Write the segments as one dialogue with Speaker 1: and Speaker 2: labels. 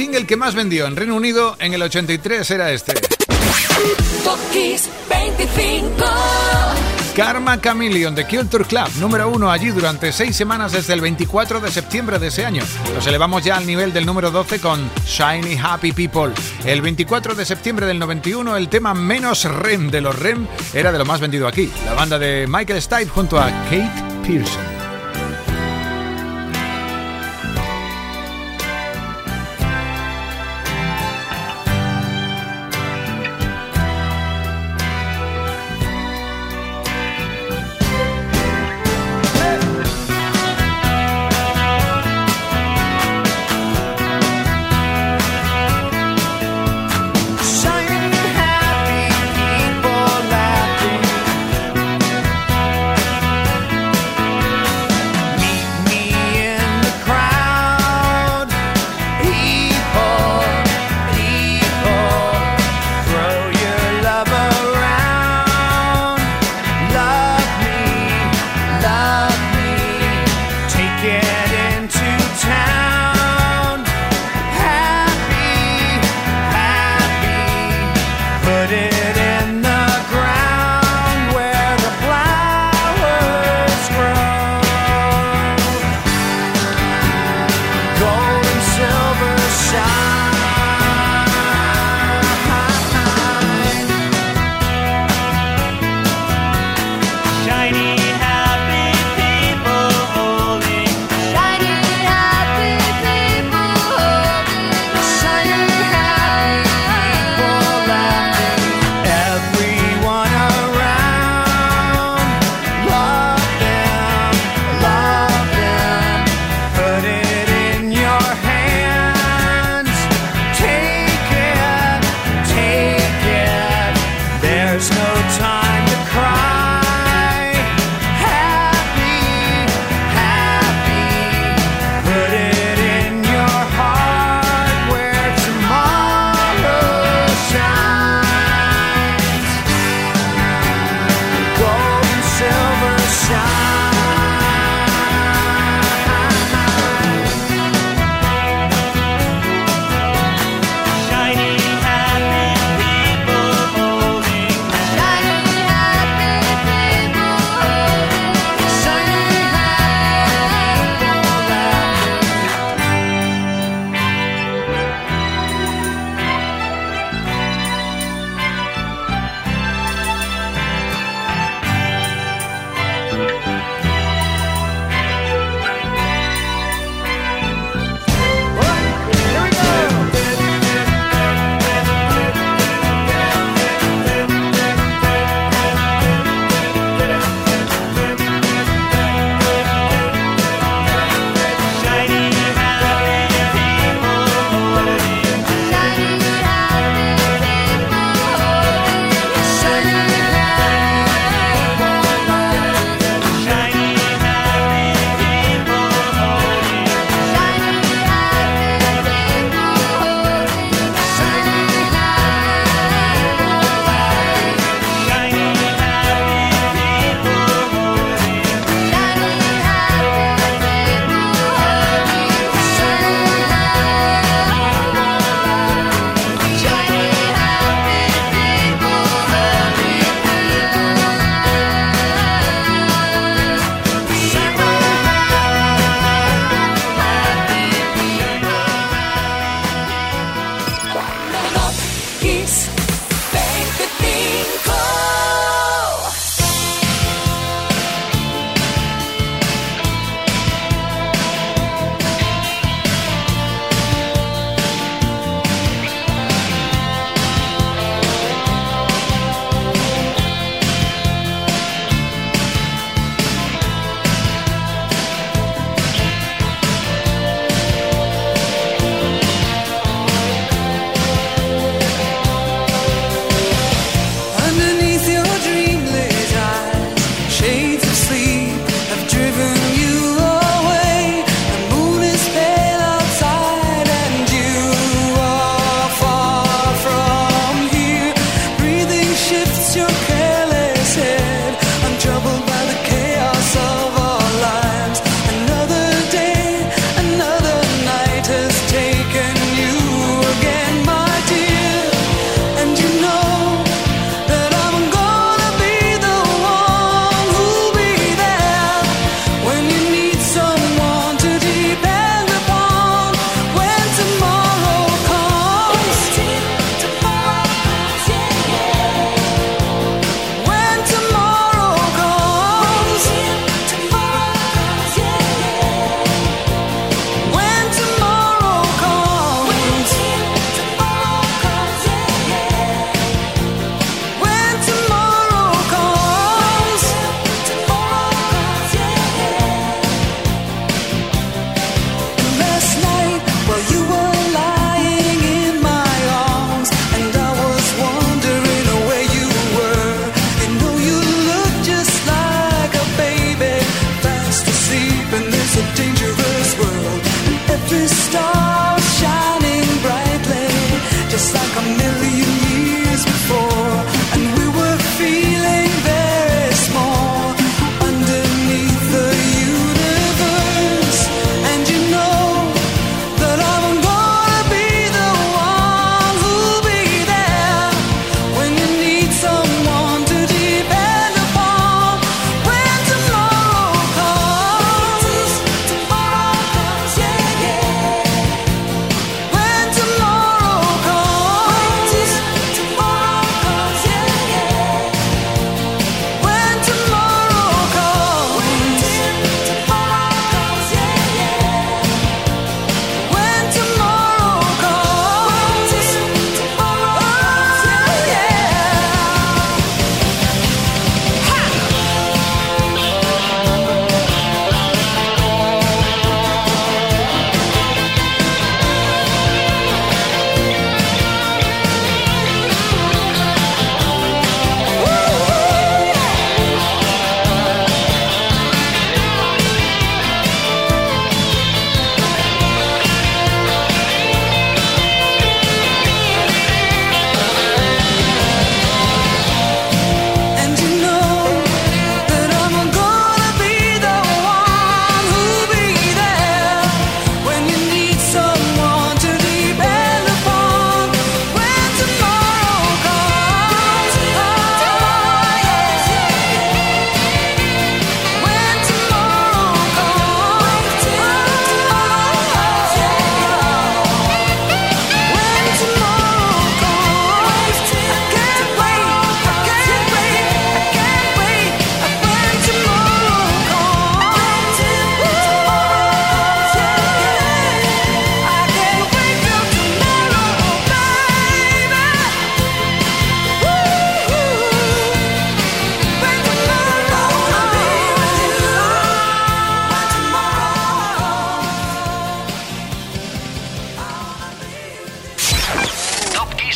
Speaker 1: Single que más vendió en Reino Unido en el 83 era este.
Speaker 2: Top 25.
Speaker 1: Karma Chameleon de Culture Club, número uno allí durante seis semanas desde el 24 de septiembre de ese año. Nos elevamos ya al nivel del número 12 con Shiny Happy People. El 24 de septiembre del 91 el tema menos REM de los REM era de lo más vendido aquí. La banda de Michael Stipe junto a Kate Pearson.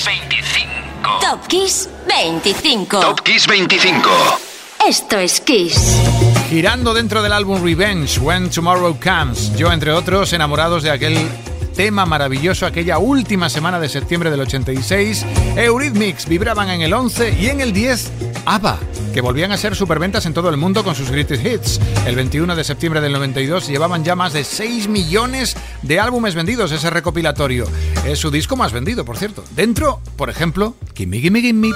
Speaker 2: 25.
Speaker 3: Top Kiss 25. Top Kiss 25.
Speaker 2: Esto es Kiss.
Speaker 1: Girando dentro del álbum Revenge, When Tomorrow Comes, yo entre otros enamorados de aquel tema maravilloso aquella última semana de septiembre del 86. Eurythmics vibraban en el 11 y en el 10 ABBA, que volvían a ser superventas en todo el mundo con sus greatest hits. El 21 de septiembre del 92 llevaban ya más de 6 millones de álbumes vendidos ese recopilatorio. Es su disco más vendido, por cierto. Dentro, por ejemplo, Gimme Gimme Gimme.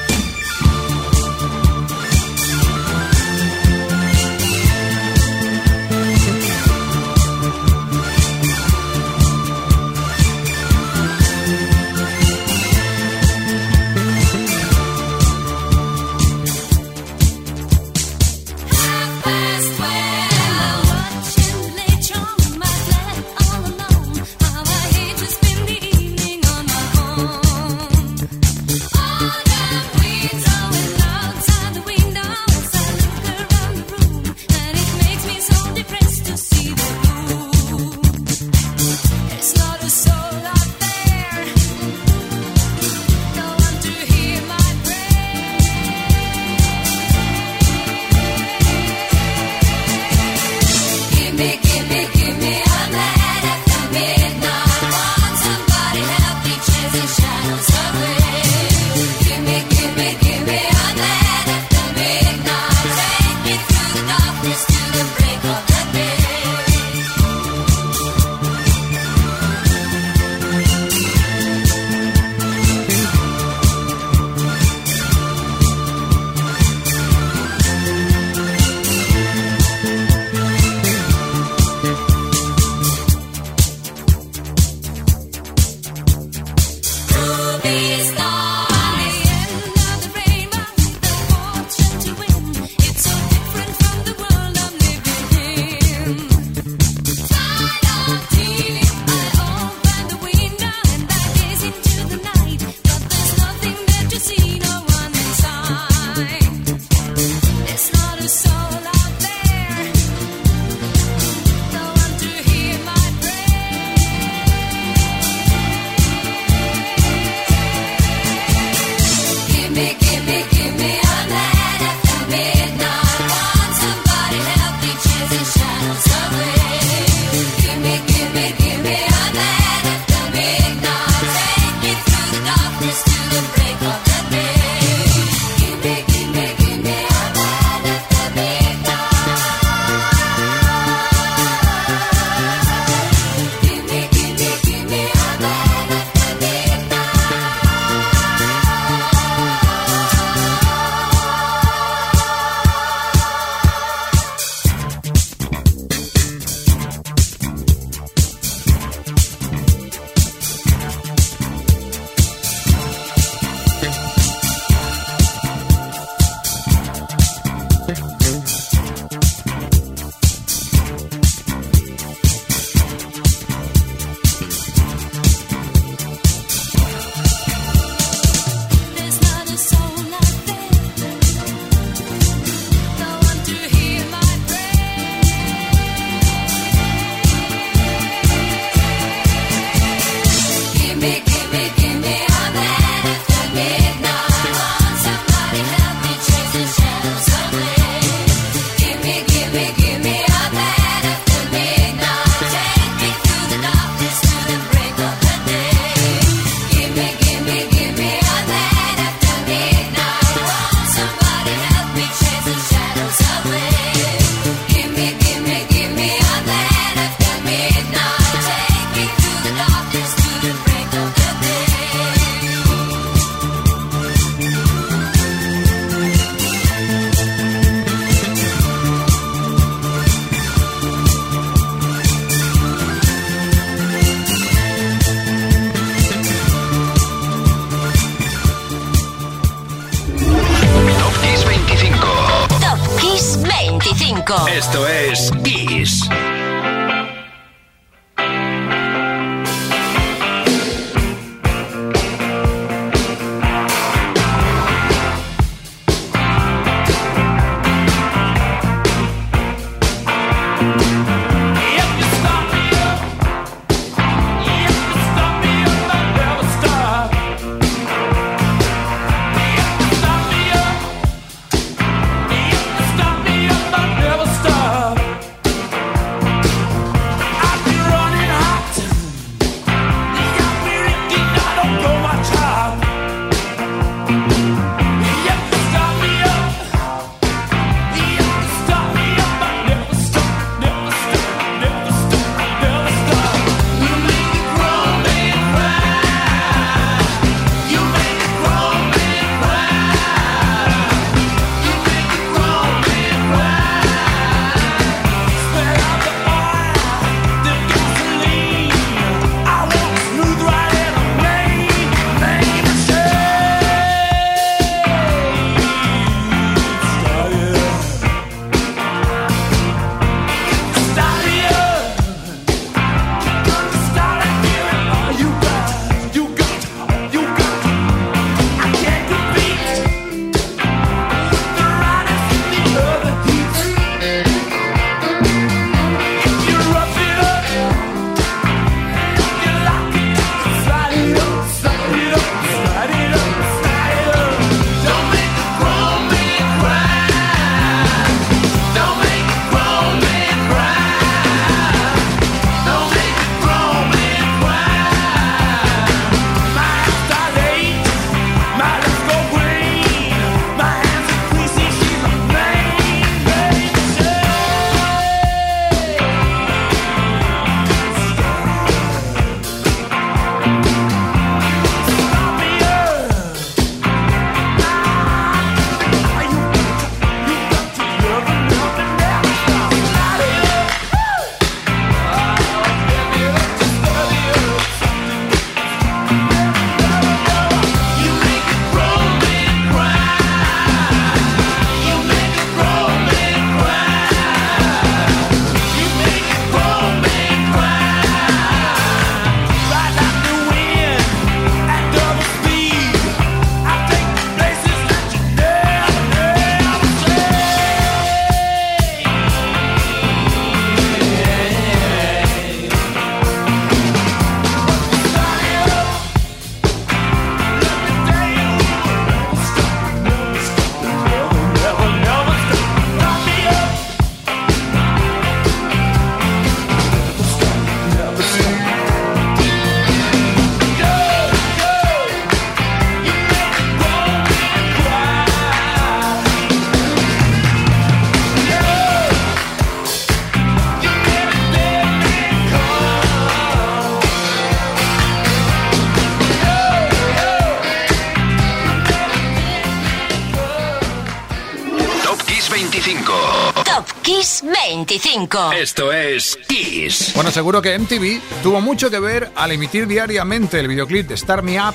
Speaker 3: 25. Esto es Kiss.
Speaker 1: Bueno, seguro que MTV tuvo mucho que ver al emitir diariamente el videoclip de Start Me Up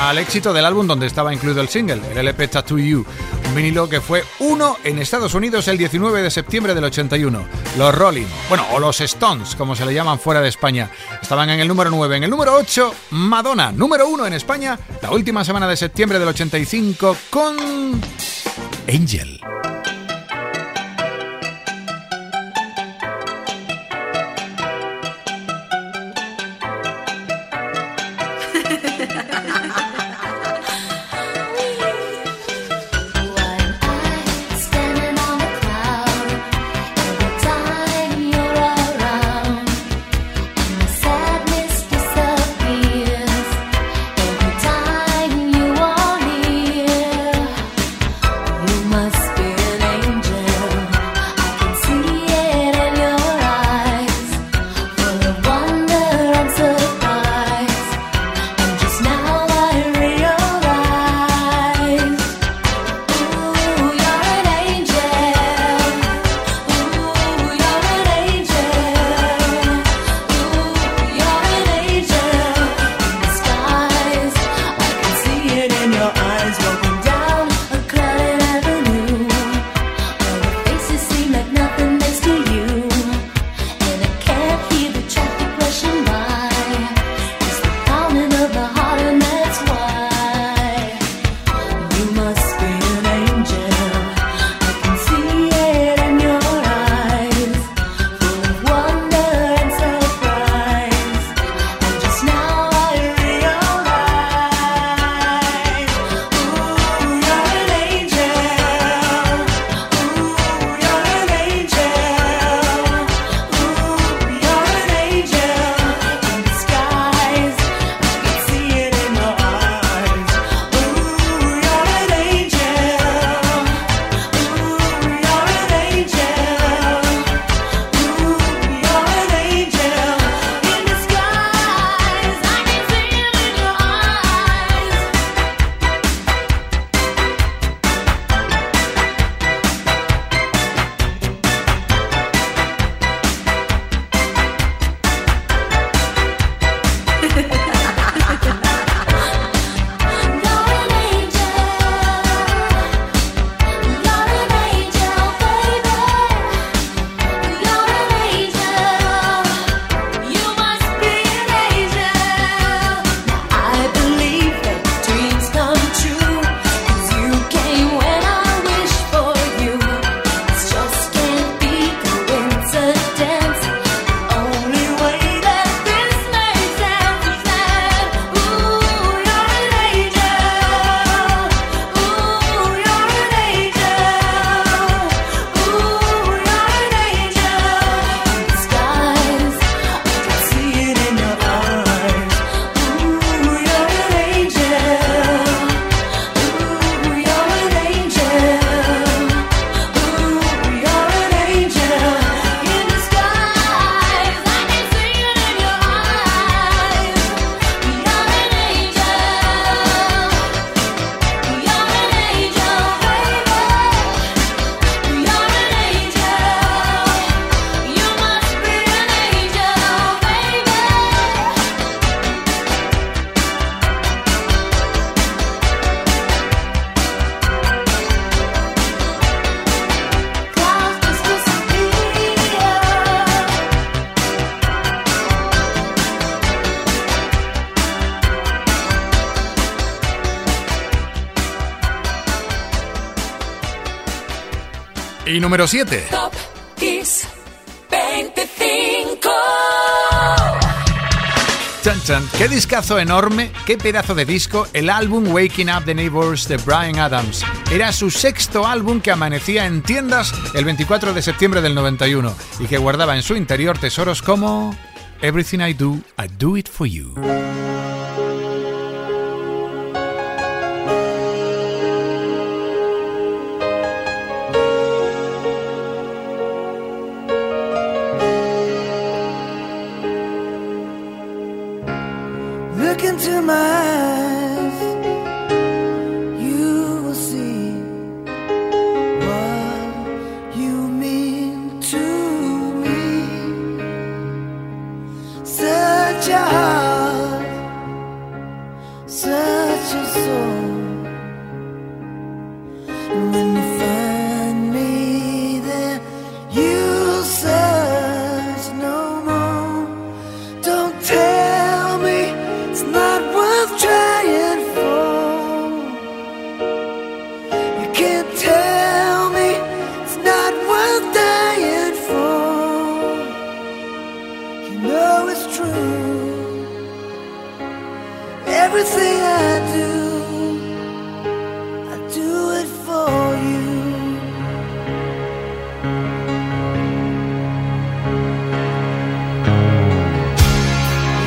Speaker 1: al éxito del álbum donde estaba incluido el single, el LP Tattoo You, un vinilo que fue uno en Estados Unidos el 19 de septiembre del 81. Los Rolling, bueno, o los Stones, como se le llaman fuera de España, estaban en el número 9. En el número 8, Madonna, número 1 en España, la última semana de septiembre del 85 con Angel. Y número 7.
Speaker 4: Top Kiss 25.
Speaker 1: Chan, chan. Qué discazo enorme, qué pedazo de disco, el álbum Waking Up the Neighbors de Brian Adams. Era su sexto álbum que amanecía en tiendas el 24 de septiembre del 91 y que guardaba en su interior tesoros como Everything I Do, I Do It For You.
Speaker 5: my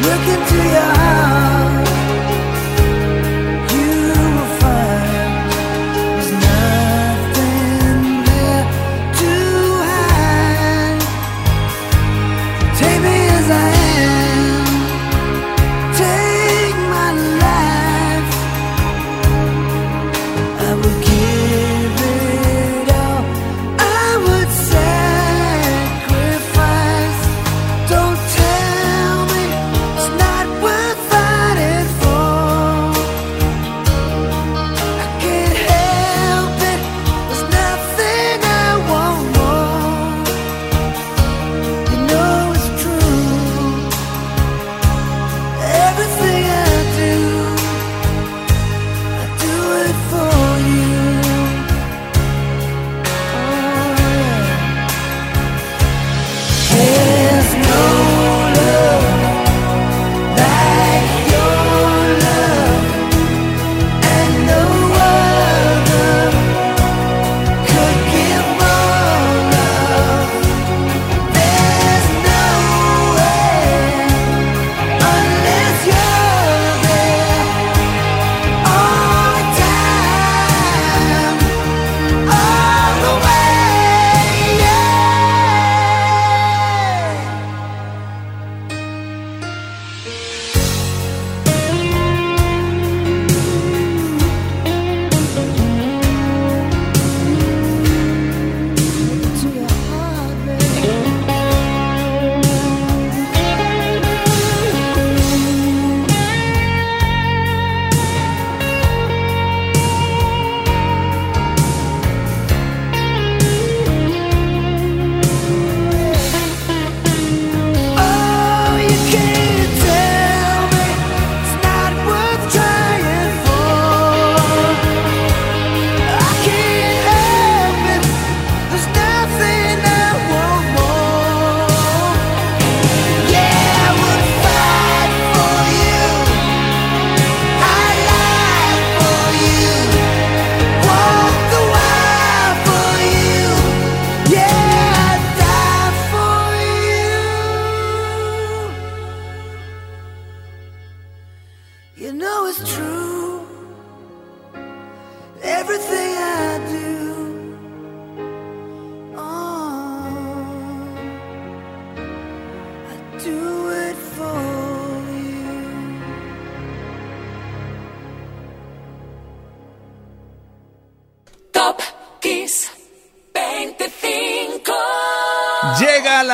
Speaker 5: Look into your eyes.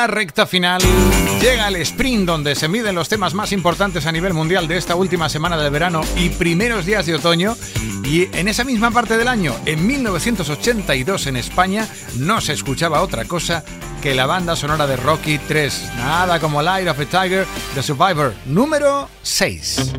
Speaker 5: Recta final, llega el sprint donde se miden los temas más importantes a nivel mundial de esta última semana del verano y primeros días de otoño. Y en esa misma parte del año, en 1982 en España, no se escuchaba otra cosa que la banda sonora de Rocky 3. Nada como Light of a Tiger, The Survivor, número 6.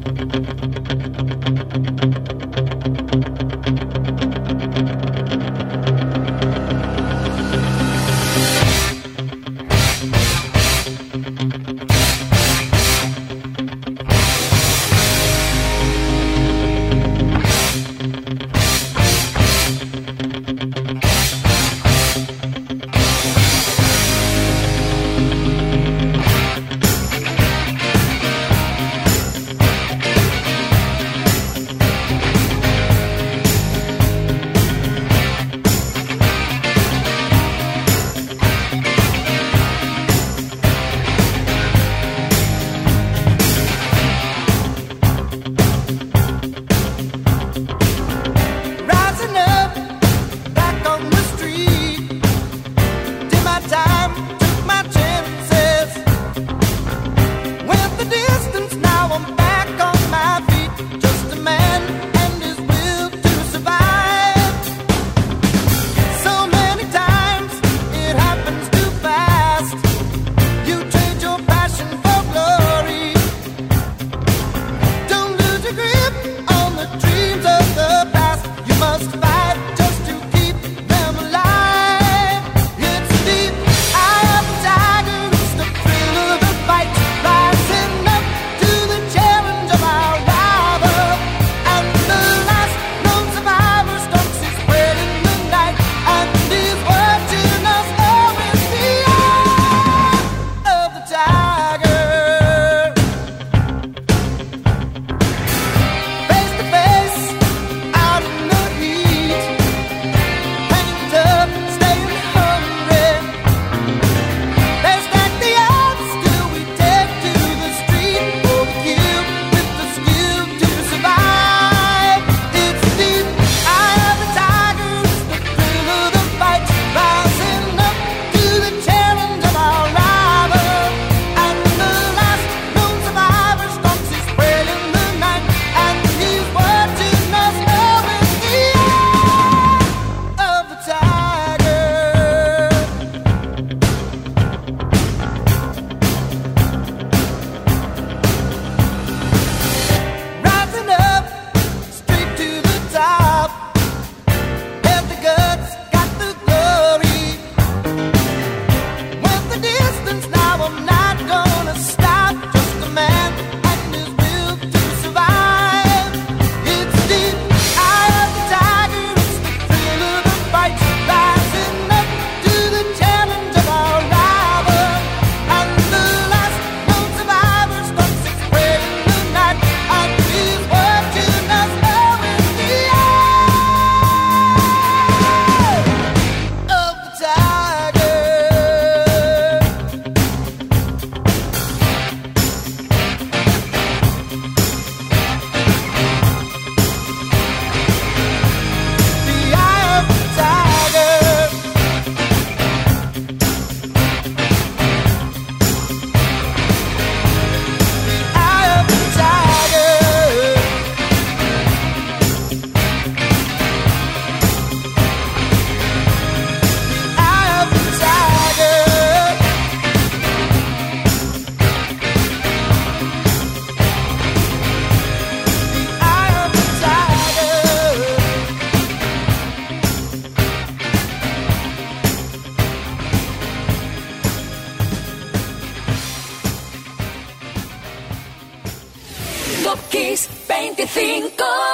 Speaker 6: cinco.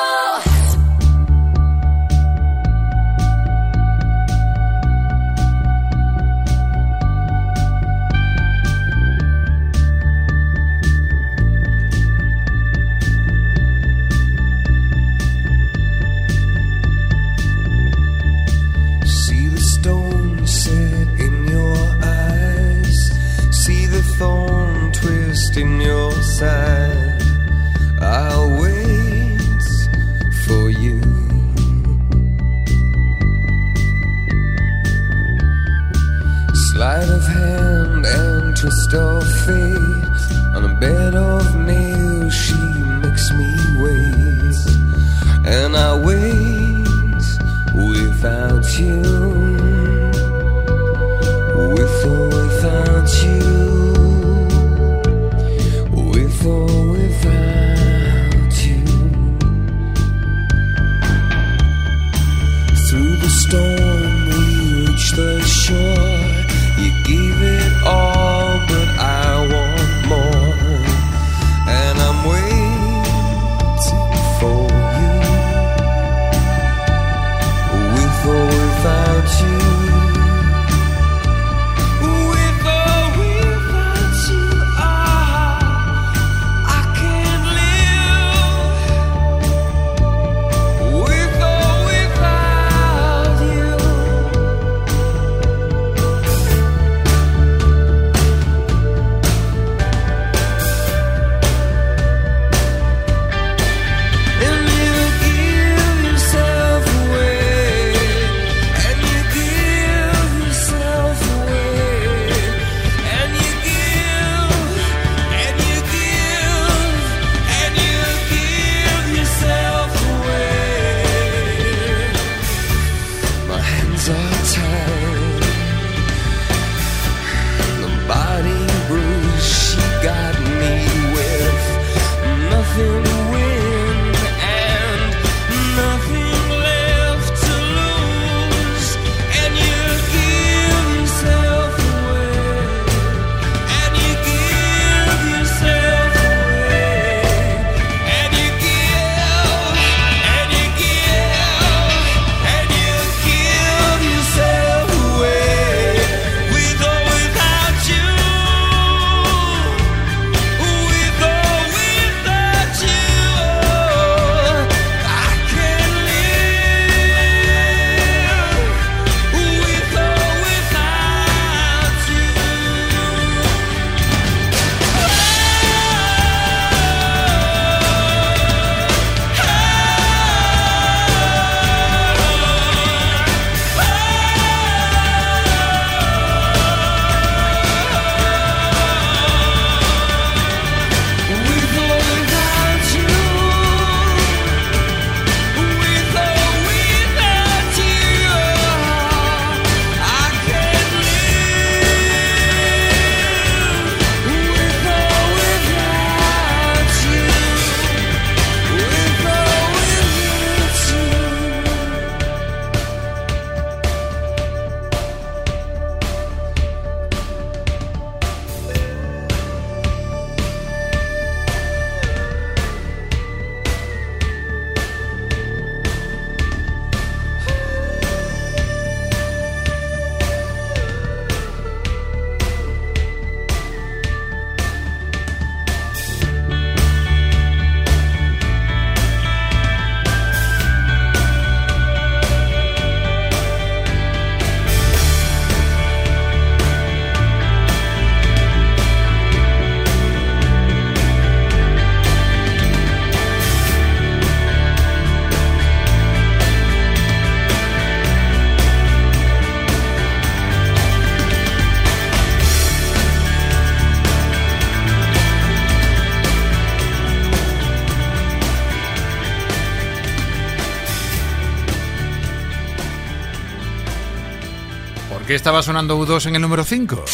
Speaker 6: Qué estaba sonando U2 en el número 5?
Speaker 2: Top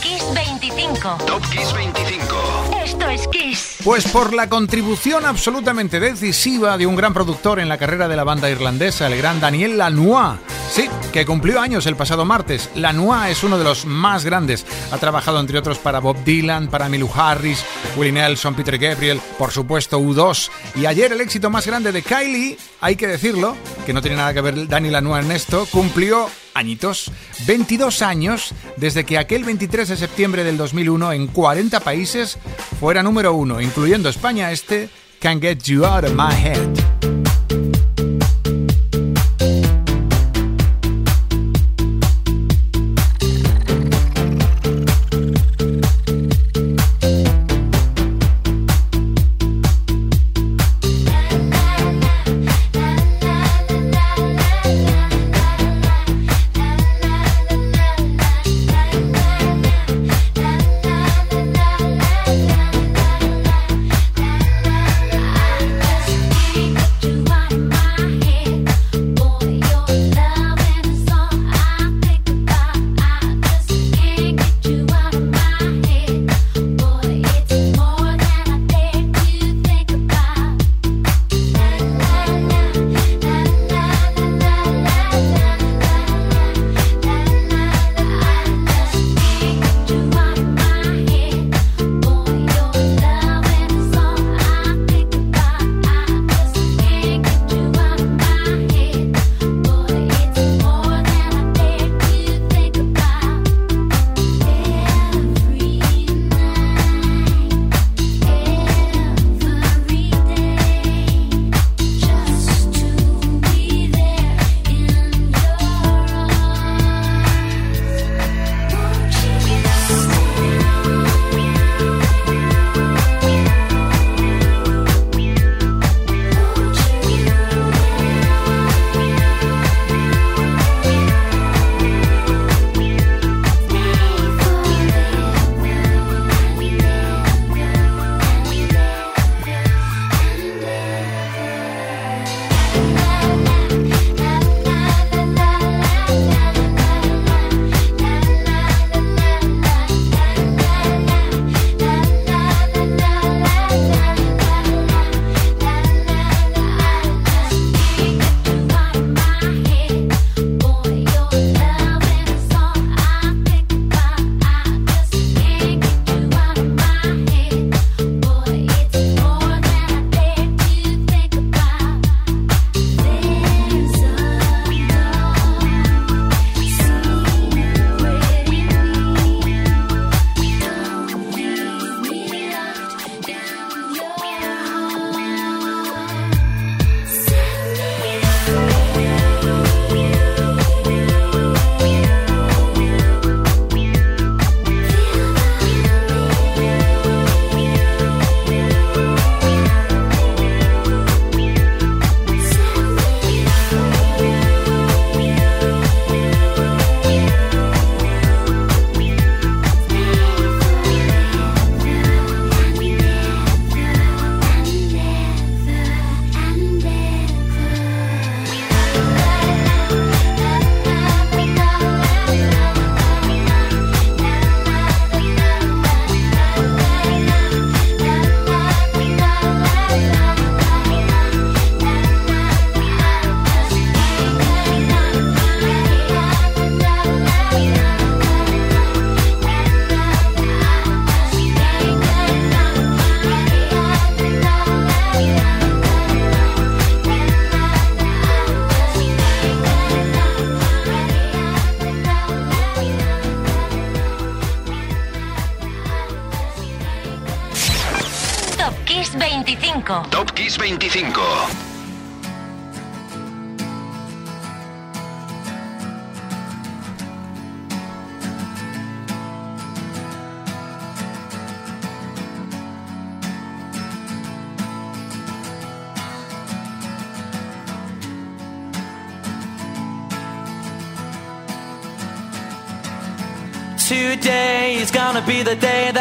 Speaker 2: Kiss 25.
Speaker 7: Top Kiss 25.
Speaker 2: Esto es Kiss.
Speaker 6: Pues por la contribución absolutamente decisiva de un gran productor en la carrera de la banda irlandesa, el gran Daniel Lanois. Que cumplió años el pasado martes. Lanois es uno de los más grandes. Ha trabajado entre otros para Bob Dylan, para Milu Harris, Willie Nelson, Peter Gabriel, por supuesto U2. Y ayer el éxito más grande de Kylie, hay que decirlo, que no tiene nada que ver Dani Lanois en esto, cumplió añitos, 22 años desde que aquel 23 de septiembre del 2001 en 40 países fuera número uno, incluyendo España este Can't Get You Out of My Head.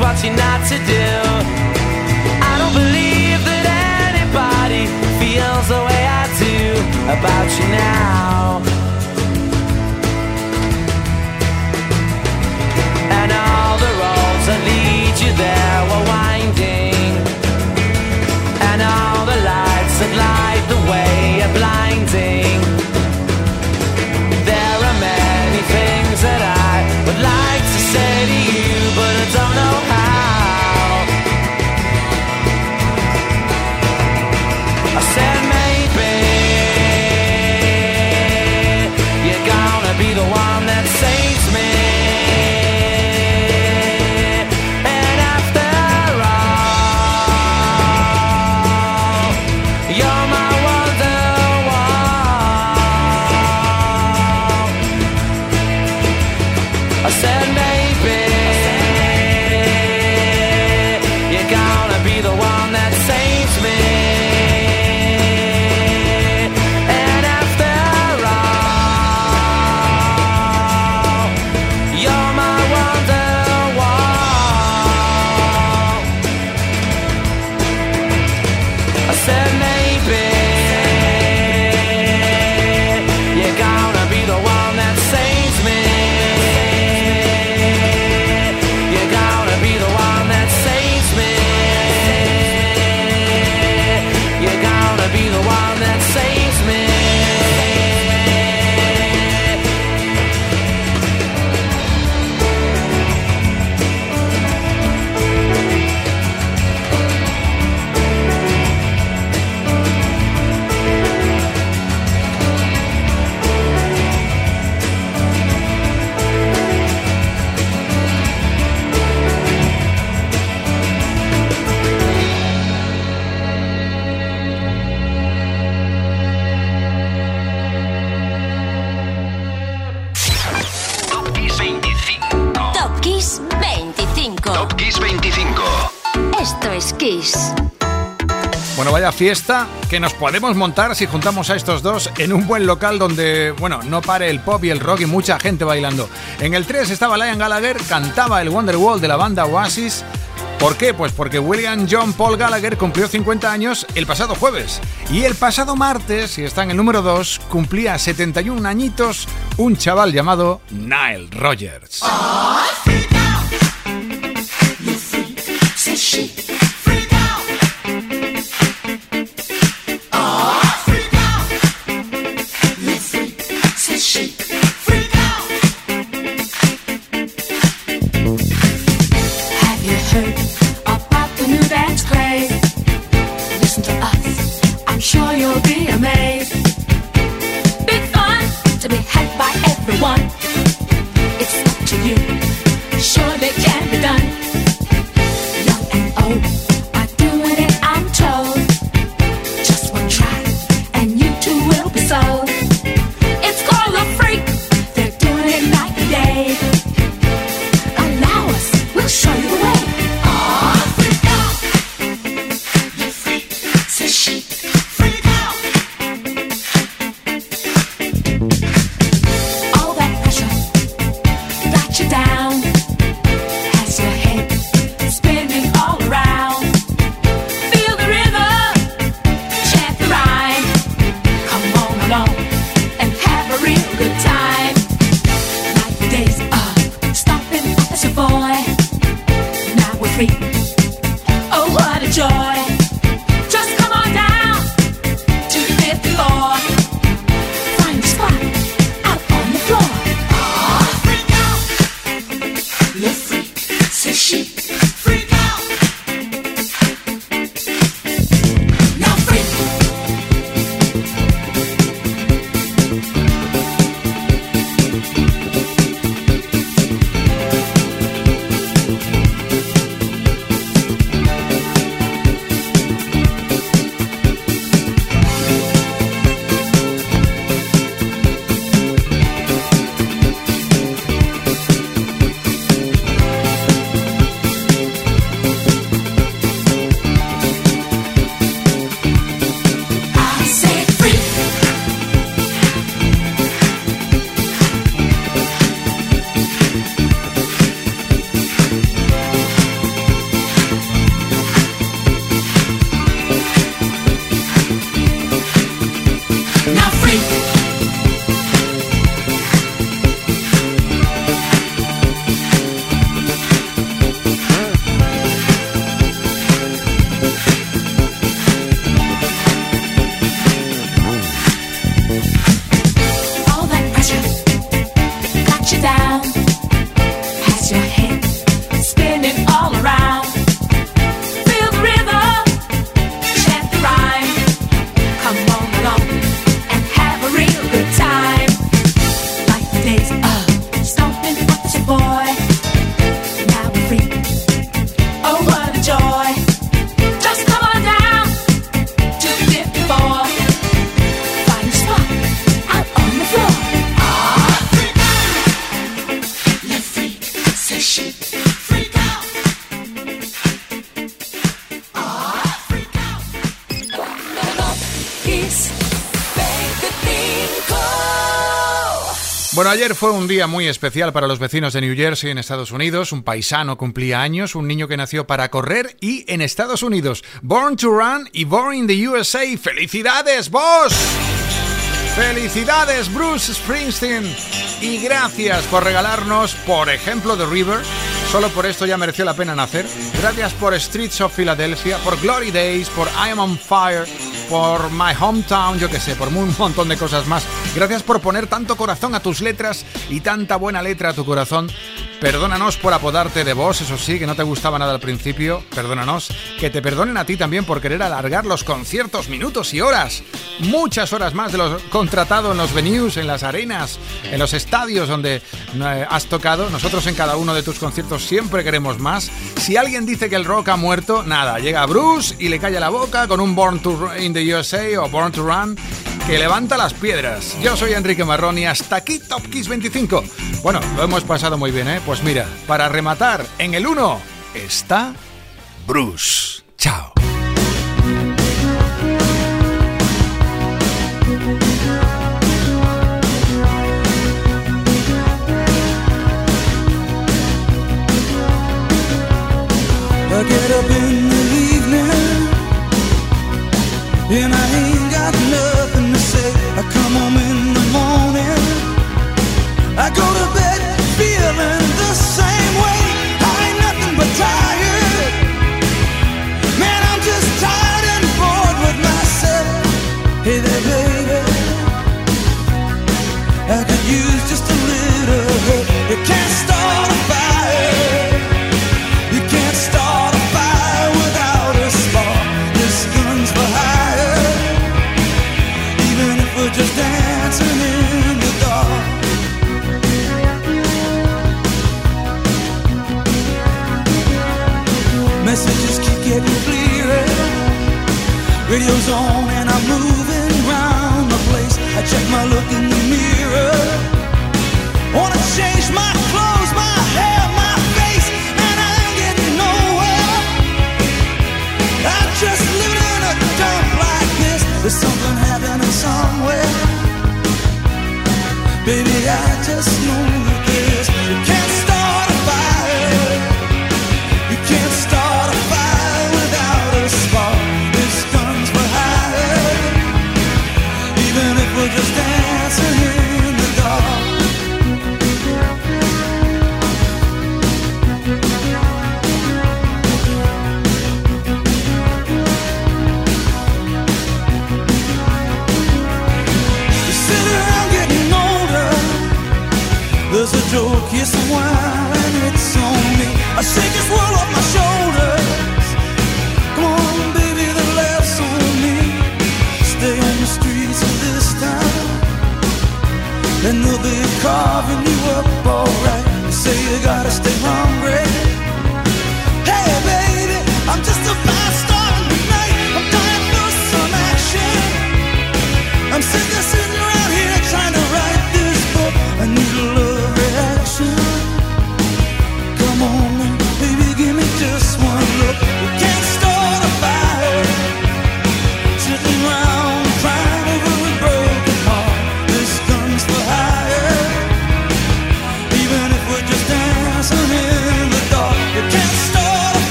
Speaker 3: What you're not to do. I don't believe that anybody feels the way I do about you now. And all the roads that lead you there were winding.
Speaker 4: Fiesta que nos podemos montar si juntamos a estos dos en un buen local donde, bueno, no pare el pop y el rock y mucha gente bailando. En el 3 estaba Liam Gallagher, cantaba el Wonderwall de la banda Oasis. ¿Por qué? Pues porque William John Paul Gallagher cumplió 50 años el pasado jueves. Y el pasado martes, y está en el número 2, cumplía 71 añitos un chaval llamado Nile Rogers.
Speaker 1: Say
Speaker 4: Bueno, ayer fue un día muy especial para los vecinos de New Jersey en Estados Unidos. Un paisano cumplía años, un niño que nació para correr y en Estados Unidos. Born to Run y Born in the USA. ¡Felicidades, vos! ¡Felicidades, Bruce Springsteen! Y gracias por regalarnos, por ejemplo, The River. Solo por esto ya mereció la pena nacer. Gracias por Streets of Philadelphia, por Glory Days, por I Am on Fire por My Hometown, yo que sé, por un montón de cosas más. Gracias por poner tanto corazón a tus letras y tanta buena letra a tu corazón. Perdónanos por apodarte de vos, eso sí, que no te gustaba nada al principio. Perdónanos. Que te perdonen a ti también por querer alargar los conciertos minutos y horas. Muchas horas más de lo contratado en los venues, en las arenas, en los estadios donde eh, has tocado. Nosotros en cada uno de tus conciertos siempre queremos más. Si alguien dice que el rock ha muerto, nada, llega Bruce y le calla la boca con un Born to in the USA o Born to Run que levanta las piedras. Yo soy Enrique Marrón y hasta aquí Top Kiss 25. Bueno, lo hemos pasado muy bien, ¿eh? Pues mira, para rematar, en el 1 está Bruce. Chao. I get up in the
Speaker 8: evening and I